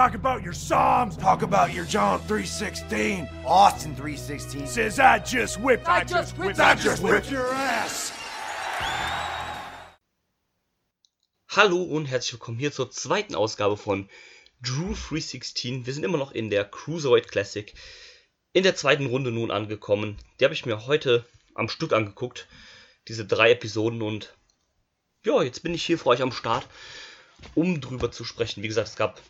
Talk about your Psalms. Talk about your John 316, Austin 316. Says I just whipped. I just whipped- I just whipped your ass. Hallo und herzlich willkommen hier zur zweiten Ausgabe von Drew 316. Wir sind immer noch in der Cruiserweight Classic. In der zweiten Runde nun angekommen. Die habe ich mir heute am Stück angeguckt. Diese drei Episoden und ja, jetzt bin ich hier für euch am Start, um drüber zu sprechen. Wie gesagt, es gab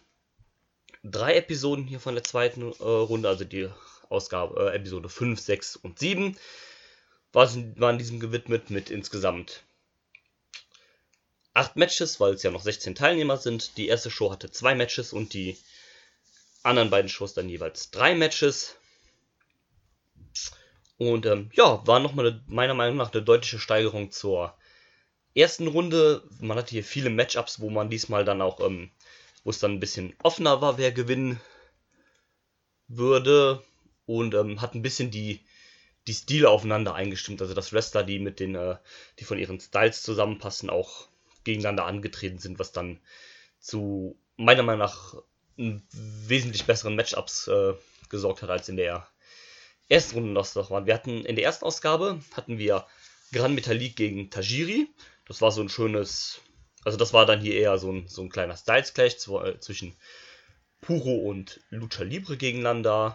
drei Episoden hier von der zweiten äh, Runde, also die Ausgabe, äh, Episode 5, 6 und 7 waren, diesem gewidmet mit insgesamt acht Matches, weil es ja noch 16 Teilnehmer sind. Die erste Show hatte zwei Matches und die anderen beiden Shows dann jeweils drei Matches. Und ähm, ja, war nochmal meiner Meinung nach eine deutliche Steigerung zur ersten Runde. Man hatte hier viele Matchups, wo man diesmal dann auch, ähm, wo es dann ein bisschen offener war, wer gewinnen würde. Und ähm, hat ein bisschen die, die Stile aufeinander eingestimmt. Also dass Wrestler, die mit den, äh, die von ihren Styles zusammenpassen, auch gegeneinander angetreten sind, was dann zu meiner Meinung nach wesentlich besseren Matchups äh, gesorgt hat als in der ersten Runde das noch waren. Wir hatten in der ersten Ausgabe hatten wir Gran Metalik gegen Tajiri. Das war so ein schönes, also das war dann hier eher so ein, so ein kleiner Styles Clash zwischen Puro und Lucha Libre gegeneinander.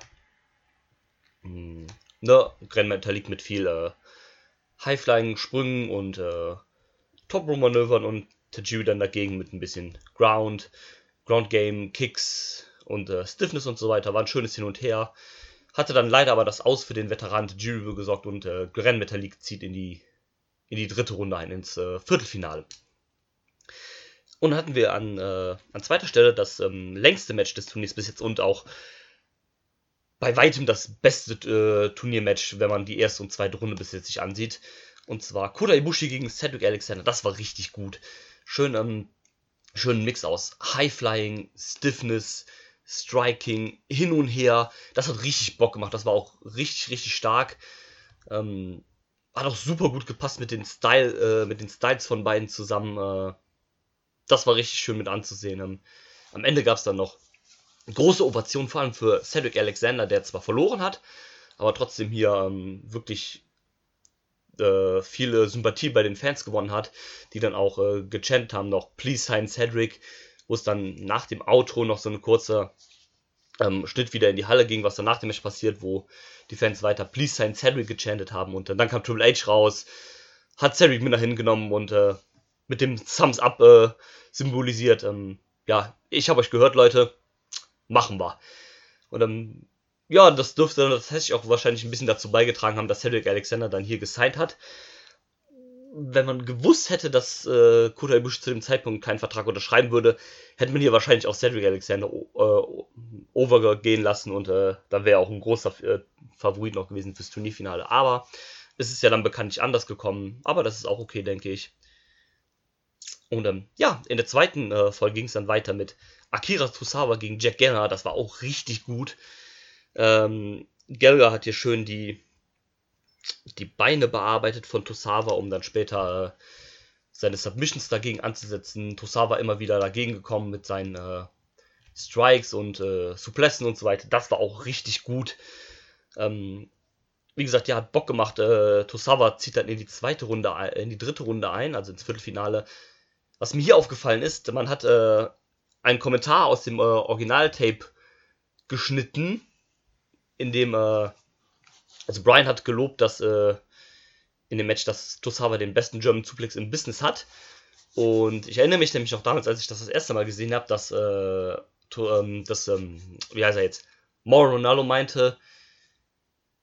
Hm, ne, Gran Metalik mit viel äh, Highflying Sprüngen und äh, Top Row Manövern und Tajiri dann dagegen mit ein bisschen Ground, Ground Game, Kicks und äh, Stiffness und so weiter. War ein schönes Hin und Her. Hatte dann leider aber das Aus für den Veteran Tajiri gesorgt und äh, Gran Metalik zieht in die, in die dritte Runde ein, ins äh, Viertelfinale. Und hatten wir an, äh, an zweiter Stelle das ähm, längste Match des Turniers bis jetzt und auch bei weitem das beste äh, Turniermatch, wenn man die erste und zweite Runde bis jetzt sich ansieht. Und zwar Kota Ibushi gegen Cedric Alexander. Das war richtig gut. Schön, ähm, schönen Mix aus High-Flying, Stiffness, Striking, hin und her. Das hat richtig Bock gemacht. Das war auch richtig, richtig stark. Ähm, hat auch super gut gepasst mit den Style, äh, mit den Styles von beiden zusammen. Äh, das war richtig schön mit anzusehen. Ähm, am Ende gab es dann noch große Ovation, vor allem für Cedric Alexander, der zwar verloren hat, aber trotzdem hier ähm, wirklich äh, viele Sympathie bei den Fans gewonnen hat, die dann auch äh, gechantet haben, noch Please sign Cedric, wo es dann nach dem Outro noch so eine kurze ähm, Schnitt wieder in die Halle ging, was dann nach dem Match passiert, wo die Fans weiter Please sign Cedric gechantet haben und äh, dann kam Triple H raus, hat Cedric mit nach hinten genommen und äh, mit dem Thumbs Up äh, symbolisiert, ähm, ja, ich habe euch gehört, Leute, machen wir. Und ähm, ja, das dürfte tatsächlich auch wahrscheinlich ein bisschen dazu beigetragen haben, dass Cedric Alexander dann hier gesigned hat. Wenn man gewusst hätte, dass äh, Kota Ibushi zu dem Zeitpunkt keinen Vertrag unterschreiben würde, hätte man hier wahrscheinlich auch Cedric Alexander äh, overgehen lassen und äh, da wäre auch ein großer äh, Favorit noch gewesen fürs Turnierfinale. Aber es ist ja dann bekanntlich anders gekommen, aber das ist auch okay, denke ich. Und ähm, ja, in der zweiten äh, Folge ging es dann weiter mit Akira Tosawa gegen Jack Ganner. Das war auch richtig gut. Ähm, Gelga hat hier schön die, die Beine bearbeitet von Tosawa, um dann später äh, seine Submissions dagegen anzusetzen. Tosawa immer wieder dagegen gekommen mit seinen äh, Strikes und äh, Suplessen und so weiter. Das war auch richtig gut. Ähm, wie gesagt, ja, hat Bock gemacht. Äh, Tosawa zieht dann in die zweite Runde, in die dritte Runde ein, also ins Viertelfinale. Was mir hier aufgefallen ist, man hat äh, einen Kommentar aus dem äh, Originaltape geschnitten, in dem, äh, also Brian hat gelobt, dass äh, in dem Match, dass Tosawa den besten German Suplex im Business hat. Und ich erinnere mich nämlich noch damals, als ich das das erste Mal gesehen habe, dass, äh, to, ähm, das, ähm, wie heißt er jetzt, Mauro Ronaldo meinte,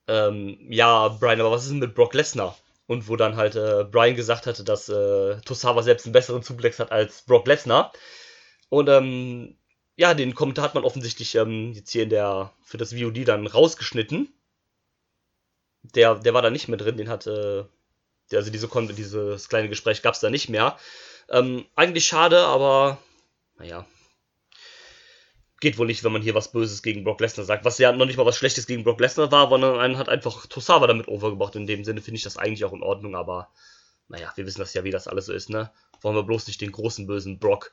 ähm, ja, Brian, aber was ist denn mit Brock Lesnar? Und wo dann halt äh, Brian gesagt hatte, dass äh, Tosawa selbst einen besseren Suplex hat als Brock Lesnar. Und ähm, ja, den Kommentar hat man offensichtlich ähm, jetzt hier in der für das VOD dann rausgeschnitten. Der, der war da nicht mehr drin, den hat, äh, der, also diese, dieses kleine Gespräch gab es da nicht mehr. Ähm, eigentlich schade, aber naja. Geht wohl nicht, wenn man hier was Böses gegen Brock Lesnar sagt. Was ja noch nicht mal was Schlechtes gegen Brock Lesnar war, sondern einen hat einfach Tosawa damit overgebracht. In dem Sinne finde ich das eigentlich auch in Ordnung, aber naja, wir wissen das ja, wie das alles so ist, ne? Wollen wir bloß nicht den großen bösen Brock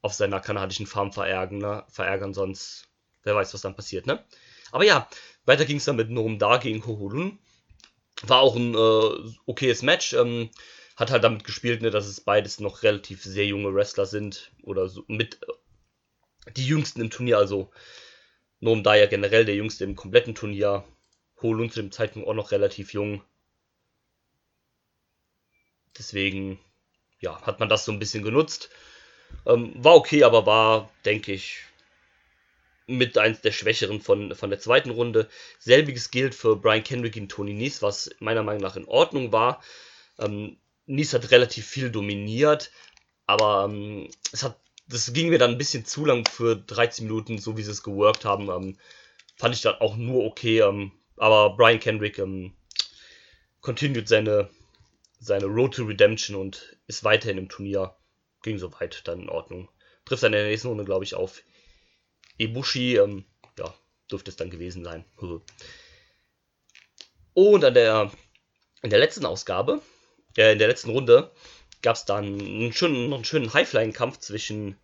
auf seiner kanadischen Farm verärgern, ne? verärgern, sonst wer weiß, was dann passiert, ne? Aber ja, weiter ging es dann mit Da gegen Hoholun. War auch ein äh, okayes Match. Ähm, hat halt damit gespielt, ne, dass es beides noch relativ sehr junge Wrestler sind. Oder so mit die jüngsten im Turnier. Also Da ja generell der jüngste im kompletten Turnier. Hoholun zu dem Zeitpunkt auch noch relativ jung. Deswegen, ja, hat man das so ein bisschen genutzt. Ähm, war okay, aber war, denke ich, mit eins der Schwächeren von, von der zweiten Runde. Selbiges gilt für Brian Kendrick gegen Tony Nies, was meiner Meinung nach in Ordnung war. Ähm, Nies hat relativ viel dominiert, aber ähm, es hat, das ging mir dann ein bisschen zu lang für 13 Minuten, so wie sie es geworkt haben. Ähm, fand ich dann auch nur okay, ähm, aber Brian Kendrick ähm, continued seine, seine Road to Redemption und ist weiterhin im Turnier. Ging soweit dann in Ordnung. Trifft dann in der nächsten Runde, glaube ich, auf Ibushi, ähm, ja, dürfte es dann gewesen sein. Und an der, in der letzten Ausgabe, äh, in der letzten Runde, gab es dann einen schönen, einen schönen Highflying-Kampf zwischen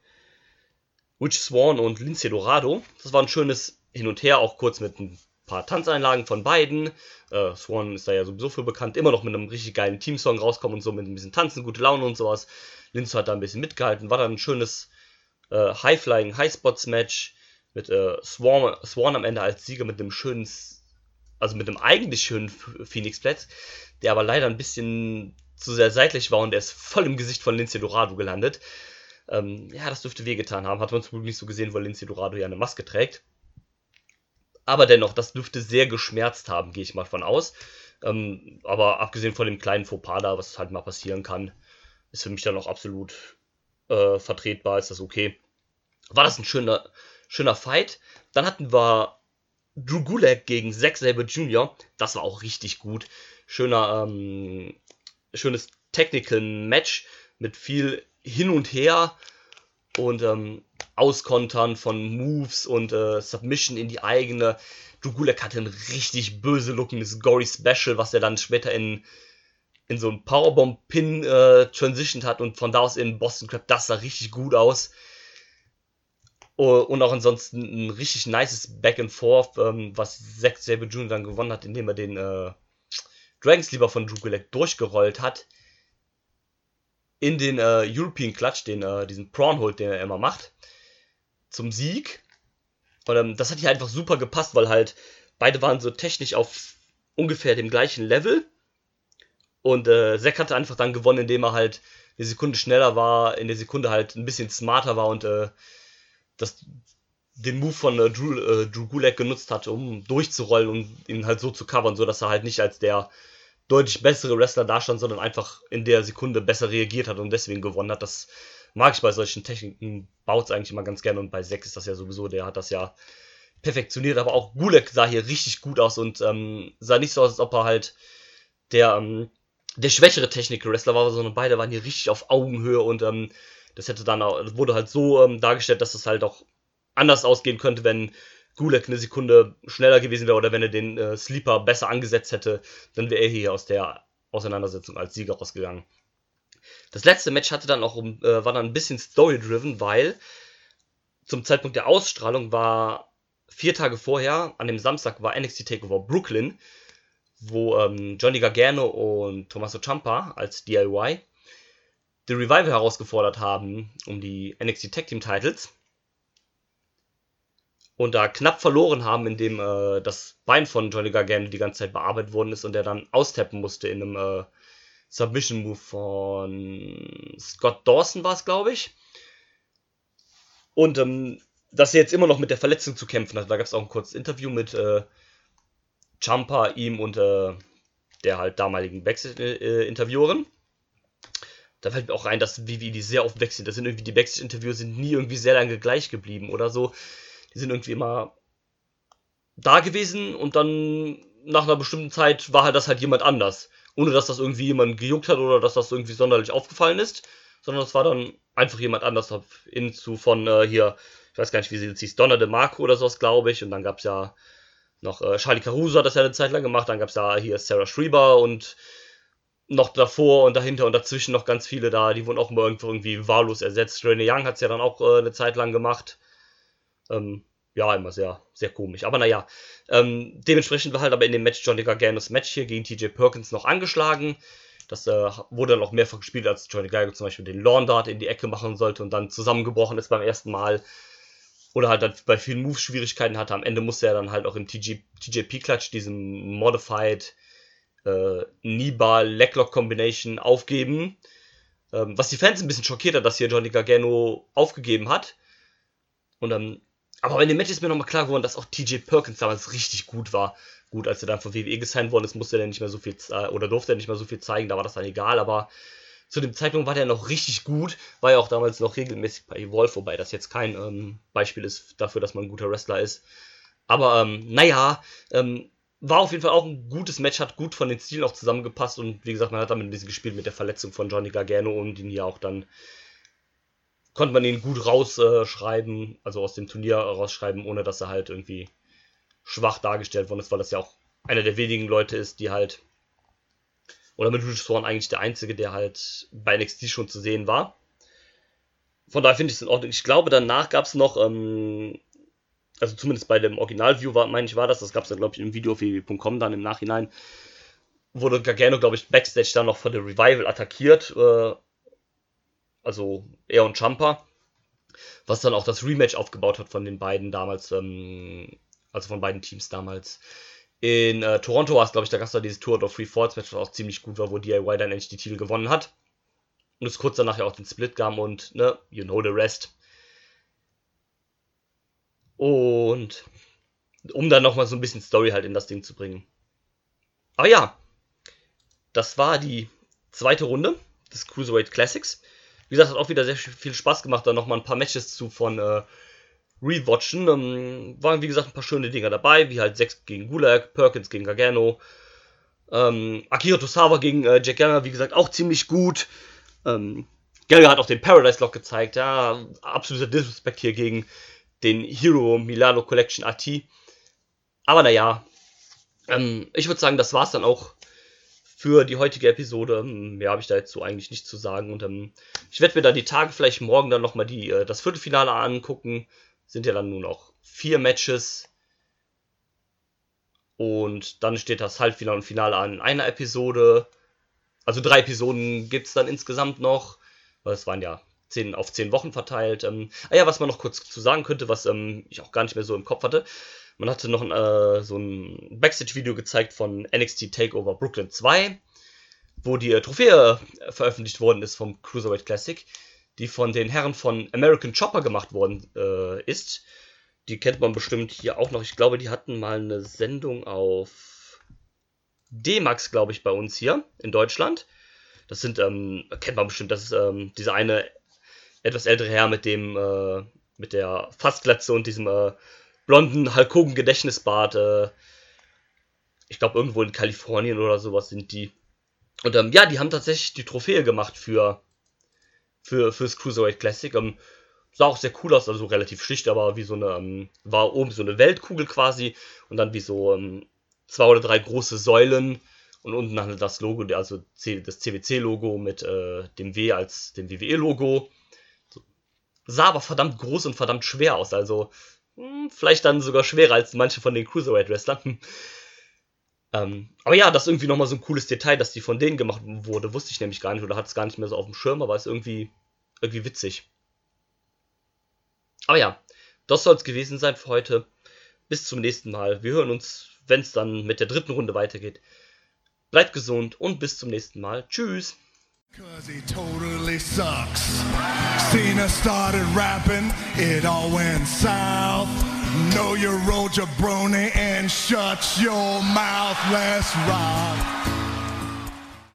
Witch Swan und Lindsay Dorado. Das war ein schönes Hin und Her, auch kurz mit ein paar Tanzeinlagen von beiden. Äh, Swan ist da ja sowieso für bekannt, immer noch mit einem richtig geilen Teamsong rauskommen und so mit ein bisschen Tanzen, gute Laune und sowas. Lindsay hat da ein bisschen mitgehalten, war dann ein schönes äh, High-Flying, High-Spots-Match mit äh, Swarm, Swan am Ende als Sieger mit einem schönen, also mit einem eigentlich schönen Phoenix Platz, der aber leider ein bisschen zu sehr seitlich war und er ist voll im Gesicht von Lindsay Dorado gelandet. Ähm, ja, das dürfte wehgetan haben. Hat man zum Glück nicht so gesehen, weil Lindsay Dorado ja eine Maske trägt. Aber dennoch, das dürfte sehr geschmerzt haben, gehe ich mal von aus. Ähm, aber abgesehen von dem kleinen Fauxpas da, was halt mal passieren kann, ist für mich dann auch absolut äh, vertretbar, ist das okay. War das ein schöner, schöner Fight. Dann hatten wir Drew Gulak gegen Zack Sabre Jr. Das war auch richtig gut. Schöner, ähm, schönes Technical Match mit viel hin und her und ähm, Auskontern von Moves und äh, Submission in die eigene. Drew hatte ein richtig böse lookendes Gory Special, was er dann später in, in so ein Powerbomb-Pin äh, transitioned hat und von da aus in Boston Crab. Das sah richtig gut aus. Und auch ansonsten ein richtig nices Back and Forth, ähm, was Zack Sabre Jr. dann gewonnen hat, indem er den äh, Dragon Sleeper von Drew Gulak durchgerollt hat. In den äh, European Clutch, den, äh, diesen Prawn Hold, den er immer macht. Zum Sieg. Und ähm, das hat hier einfach super gepasst, weil halt beide waren so technisch auf ungefähr dem gleichen Level. Und äh, Zack hatte einfach dann gewonnen, indem er halt eine Sekunde schneller war, in der Sekunde halt ein bisschen smarter war und äh, das, den Move von äh, Drew, äh, Drew Gulak genutzt hat, um durchzurollen und ihn halt so zu covern, sodass er halt nicht als der deutlich bessere Wrestler dastand, sondern einfach in der Sekunde besser reagiert hat und deswegen gewonnen hat. Das mag ich bei solchen Techniken, baut es eigentlich immer ganz gerne und bei Zack ist das ja sowieso, der hat das ja perfektioniert, aber auch Gulak sah hier richtig gut aus und ähm, sah nicht so aus, als ob er halt der, ähm, der schwächere Technik-Wrestler war, sondern beide waren hier richtig auf Augenhöhe und ähm, das hätte dann auch, das wurde halt so ähm, dargestellt, dass es halt auch anders ausgehen könnte, wenn Gulak eine Sekunde schneller gewesen wäre oder wenn er den äh, Sleeper besser angesetzt hätte, dann wäre er hier aus der Auseinandersetzung als Sieger rausgegangen. Das letzte Match hatte dann auch äh, war dann ein bisschen story-driven, weil zum Zeitpunkt der Ausstrahlung war vier Tage vorher, an dem Samstag, war NXT Takeover Brooklyn, wo ähm, Johnny Gargano und Tommaso Ciampa als DIY The Revival herausgefordert haben um die NXT Tag Team Titles und da knapp verloren haben, indem äh, das Bein von Johnny Gargano die ganze Zeit bearbeitet worden ist und er dann austappen musste in einem äh, Submission Move von Scott Dawson war es, glaube ich. Und ähm, dass er jetzt immer noch mit der Verletzung zu kämpfen hat. Da gab es auch ein kurzes Interview mit äh, Champa, ihm und äh, der halt damaligen Backstage-Interviewerin. Da fällt mir auch rein, dass wie die sehr oft wechseln. Das sind irgendwie die Backstage-Interviews sind nie irgendwie sehr lange gleich geblieben oder so. Die sind irgendwie immer da gewesen und dann nach einer bestimmten Zeit war halt das halt jemand anders. Ohne dass das irgendwie jemand gejuckt hat oder dass das irgendwie sonderlich aufgefallen ist. Sondern es war dann einfach jemand anders. Hinzu von äh, hier, ich weiß gar nicht, wie sie jetzt hieß, Donna de Marco oder sowas, glaube ich. Und dann gab es ja noch äh, Charlie Caruso hat das ja eine Zeit lang gemacht. Dann gab es ja hier Sarah Schreiber und noch davor und dahinter und dazwischen noch ganz viele da, die wurden auch immer irgendwo irgendwie wahllos ersetzt. Rene Young hat es ja dann auch äh, eine Zeit lang gemacht. Ähm, ja, immer sehr, sehr komisch. Aber naja, ähm, dementsprechend war halt aber in dem Match Johnny Garganos Match hier gegen TJ Perkins noch angeschlagen. Das äh, wurde dann auch mehrfach gespielt, als Johnny Gargano zum Beispiel den Lawn Dart in die Ecke machen sollte und dann zusammengebrochen ist beim ersten Mal. Oder halt dann bei vielen Moves Schwierigkeiten hatte. Am Ende musste er dann halt auch im TJ, TJP-Clutch, diesem Modified äh, Knee-Bar Leglock Combination aufgeben. Ähm, was die Fans ein bisschen schockiert hat, dass hier Johnny Gargano aufgegeben hat. Und dann aber in dem Match ist mir nochmal klar geworden, dass auch TJ Perkins damals richtig gut war. Gut, als er dann von WWE gesigned worden ist, musste er nicht mehr so viel oder durfte er nicht mehr so viel zeigen, da war das dann egal, aber zu dem Zeitpunkt war der noch richtig gut, war ja auch damals noch regelmäßig bei Evolve, wobei das jetzt kein ähm, Beispiel ist dafür, dass man ein guter Wrestler ist. Aber ähm, naja, ähm, war auf jeden Fall auch ein gutes Match, hat gut von den Stilen auch zusammengepasst und wie gesagt, man hat damit ein bisschen gespielt mit der Verletzung von Johnny Gargano und ihn ja auch dann konnte man ihn gut rausschreiben, also aus dem Turnier rausschreiben, ohne dass er halt irgendwie schwach dargestellt worden ist, weil das ja auch einer der wenigen Leute ist, die halt, oder mit Rich Swan eigentlich der einzige, der halt bei NXT schon zu sehen war. Von daher finde ich es in Ordnung. Ich glaube, danach gab es noch, ähm, also zumindest bei dem Original-View, war, meine ich, war das, das gab es dann, glaube ich, im Video auf www.com dann im Nachhinein, wurde Gargano, glaube ich, Backstage dann noch von der Revival attackiert, äh, also er und Champa, was dann auch das Rematch aufgebaut hat von den beiden damals, ähm, also von beiden Teams damals. In äh, Toronto war es, glaube ich, da gab es da dieses Tour of Free Falls Match, was auch ziemlich gut war, wo DIY dann endlich die Titel gewonnen hat. Und es kurz danach ja auch den Split gab und, ne, you know the rest. Und um dann nochmal so ein bisschen Story halt in das Ding zu bringen. Aber ja, das war die zweite Runde des Cruiserweight Classics. Wie gesagt, hat auch wieder sehr viel Spaß gemacht, da nochmal ein paar Matches zu von äh, Rewatchen. Ähm, waren, wie gesagt, ein paar schöne Dinger dabei, wie halt 6 gegen Gulag, Perkins gegen Gargano, ähm, Akira Tosawa gegen äh, Jack Gallagher, wie gesagt, auch ziemlich gut. Ähm, Gallagher hat auch den Paradise Lock gezeigt, ja, absoluter Disrespect hier gegen den Hero Milano Collection AT. Aber naja, ähm, ich würde sagen, das war's dann auch für die heutige Episode. Hm, mehr habe ich da jetzt eigentlich nicht zu sagen. Und ähm, ich werde mir dann die Tage vielleicht morgen dann nochmal äh, das Viertelfinale angucken. Sind ja dann nur noch vier Matches. Und dann steht das Halbfinale und Finale an in einer Episode. Also drei Episoden gibt es dann insgesamt noch. Weil es waren ja zehn, auf zehn Wochen verteilt. Ähm, ah ja, was man noch kurz zu sagen könnte, was ähm, ich auch gar nicht mehr so im Kopf hatte. Man hatte noch äh, so ein Backstage-Video gezeigt von NXT Takeover Brooklyn 2, wo die äh, Trophäe veröffentlicht worden ist vom Cruiserweight Classic, die von den Herren von American Chopper gemacht worden äh, ist. Die kennt man bestimmt hier auch noch. Ich glaube, die hatten mal eine Sendung auf D-Max, glaube ich, bei uns hier in Deutschland. Das sind, ähm, kennt man bestimmt, das ist ähm, dieser eine etwas ältere Herr mit dem, äh, mit der Fastglatze und diesem äh, blonden Hulk Hogan Gedächtnisbart. Äh, ich glaube, irgendwo in Kalifornien oder sowas sind die. Und ähm, ja, die haben tatsächlich die Trophäe gemacht für, für fürs Cruiserweight Classic. Ähm, sah auch sehr cool aus, also relativ schlicht, aber wie so eine, ähm, war oben so eine Weltkugel quasi und dann wie so ähm, zwei oder drei große Säulen und unten dann das Logo, also das CWC-Logo mit äh, dem W als dem WWE-Logo. Sah aber verdammt groß und verdammt schwer aus, also vielleicht dann sogar schwerer als manche von den Cruiserweight-Wrestlern. ähm, aber ja, das ist irgendwie nochmal so ein cooles Detail, dass die von denen gemacht wurde. Wusste ich nämlich gar nicht oder hatte es gar nicht mehr so auf dem Schirm, aber ist irgendwie, irgendwie witzig. Aber ja, das soll es gewesen sein für heute. Bis zum nächsten Mal. Wir hören uns, wenn es dann mit der dritten Runde weitergeht. Bleibt gesund und bis zum nächsten Mal. Tschüss. Cause he totally sucks. Cena started rapping, it all went south. Know your role, jabroni, and shut your mouth, let's rock.